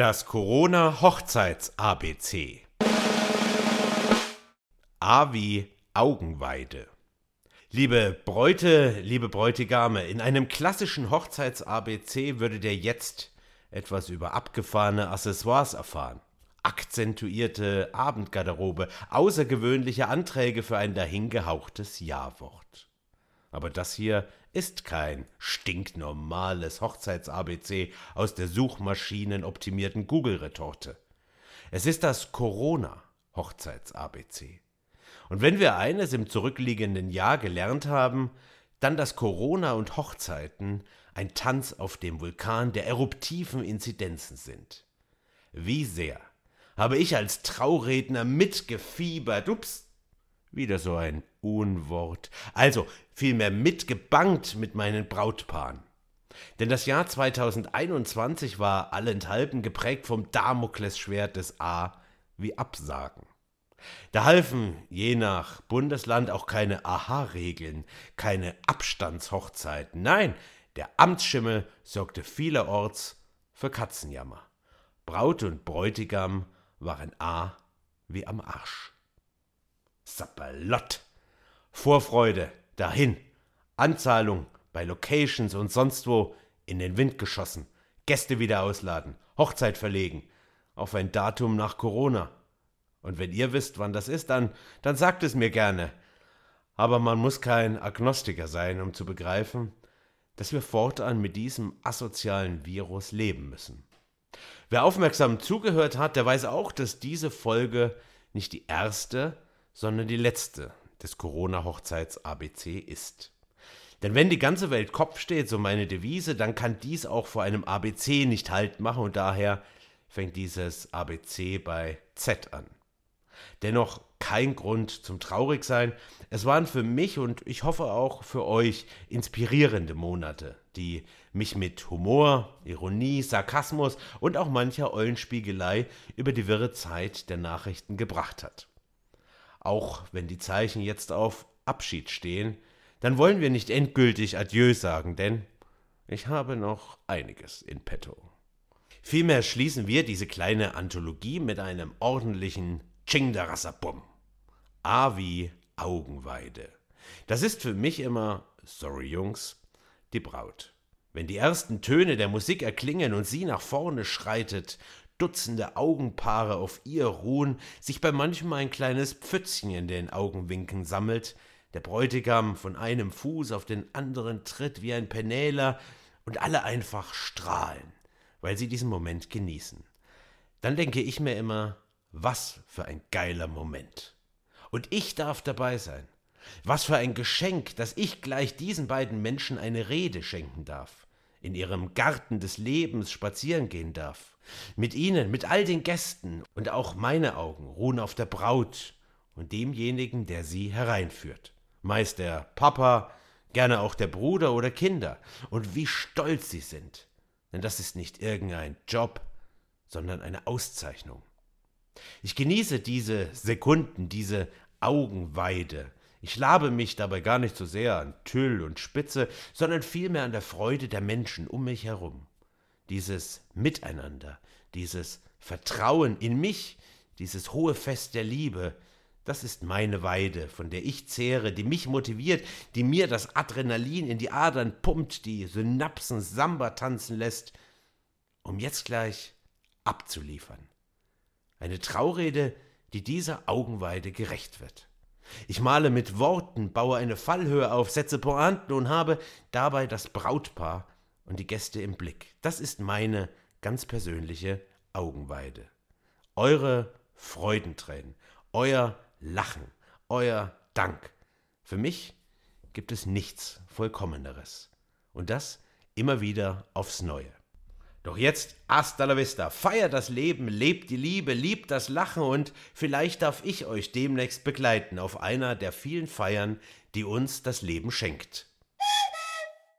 Das Corona-Hochzeits-ABC. A wie Augenweide. Liebe Bräute, liebe Bräutigame, in einem klassischen Hochzeits-ABC würdet ihr jetzt etwas über abgefahrene Accessoires erfahren. Akzentuierte Abendgarderobe, außergewöhnliche Anträge für ein dahingehauchtes Ja-Wort. Aber das hier ist kein stinknormales Hochzeits-ABC aus der suchmaschinenoptimierten Google-Retorte. Es ist das Corona-Hochzeits-ABC. Und wenn wir eines im zurückliegenden Jahr gelernt haben, dann dass Corona und Hochzeiten ein Tanz auf dem Vulkan der eruptiven Inzidenzen sind. Wie sehr habe ich als Trauredner mitgefiebert, ups, wieder so ein Unwort. Also vielmehr mitgebangt mit meinen Brautpaaren. Denn das Jahr 2021 war allenthalben geprägt vom Damoklesschwert des A wie Absagen. Da halfen je nach Bundesland auch keine Aha-Regeln, keine Abstandshochzeiten. Nein, der Amtsschimmel sorgte vielerorts für Katzenjammer. Braut und Bräutigam waren A wie am Arsch. Sapperlott. Vorfreude, dahin. Anzahlung bei Locations und sonst wo in den Wind geschossen. Gäste wieder ausladen, Hochzeit verlegen. Auf ein Datum nach Corona. Und wenn ihr wisst, wann das ist, dann, dann sagt es mir gerne. Aber man muss kein Agnostiker sein, um zu begreifen, dass wir fortan mit diesem asozialen Virus leben müssen. Wer aufmerksam zugehört hat, der weiß auch, dass diese Folge nicht die erste, sondern die letzte des Corona-Hochzeits-ABC ist. Denn wenn die ganze Welt Kopf steht, so meine Devise, dann kann dies auch vor einem ABC nicht Halt machen und daher fängt dieses ABC bei Z an. Dennoch kein Grund zum Traurigsein. Es waren für mich und ich hoffe auch für euch inspirierende Monate, die mich mit Humor, Ironie, Sarkasmus und auch mancher Eulenspiegelei über die wirre Zeit der Nachrichten gebracht hat. Auch wenn die Zeichen jetzt auf Abschied stehen, dann wollen wir nicht endgültig Adieu sagen, denn ich habe noch einiges in petto. Vielmehr schließen wir diese kleine Anthologie mit einem ordentlichen Chingdarasabum. A wie Augenweide. Das ist für mich immer, sorry Jungs, die Braut. Wenn die ersten Töne der Musik erklingen und sie nach vorne schreitet, Dutzende Augenpaare auf ihr ruhen, sich bei manchem ein kleines Pfützchen in den Augenwinken sammelt, der Bräutigam von einem Fuß auf den anderen tritt wie ein Penäler und alle einfach strahlen, weil sie diesen Moment genießen. Dann denke ich mir immer, was für ein geiler Moment. Und ich darf dabei sein. Was für ein Geschenk, dass ich gleich diesen beiden Menschen eine Rede schenken darf in ihrem Garten des Lebens spazieren gehen darf. Mit ihnen, mit all den Gästen und auch meine Augen ruhen auf der Braut und demjenigen, der sie hereinführt. Meist der Papa, gerne auch der Bruder oder Kinder. Und wie stolz sie sind. Denn das ist nicht irgendein Job, sondern eine Auszeichnung. Ich genieße diese Sekunden, diese Augenweide, ich labe mich dabei gar nicht so sehr an Tüll und Spitze, sondern vielmehr an der Freude der Menschen um mich herum. Dieses Miteinander, dieses Vertrauen in mich, dieses hohe Fest der Liebe, das ist meine Weide, von der ich zehre, die mich motiviert, die mir das Adrenalin in die Adern pumpt, die Synapsen Samba tanzen lässt, um jetzt gleich abzuliefern. Eine Traurede, die dieser Augenweide gerecht wird. Ich male mit Worten, baue eine Fallhöhe auf, setze Pointen und habe dabei das Brautpaar und die Gäste im Blick. Das ist meine ganz persönliche Augenweide. Eure Freudentränen, euer Lachen, euer Dank. Für mich gibt es nichts Vollkommeneres. Und das immer wieder aufs Neue. Doch jetzt hasta la vista, feiert das Leben, lebt die Liebe, liebt das Lachen und vielleicht darf ich euch demnächst begleiten auf einer der vielen Feiern, die uns das Leben schenkt.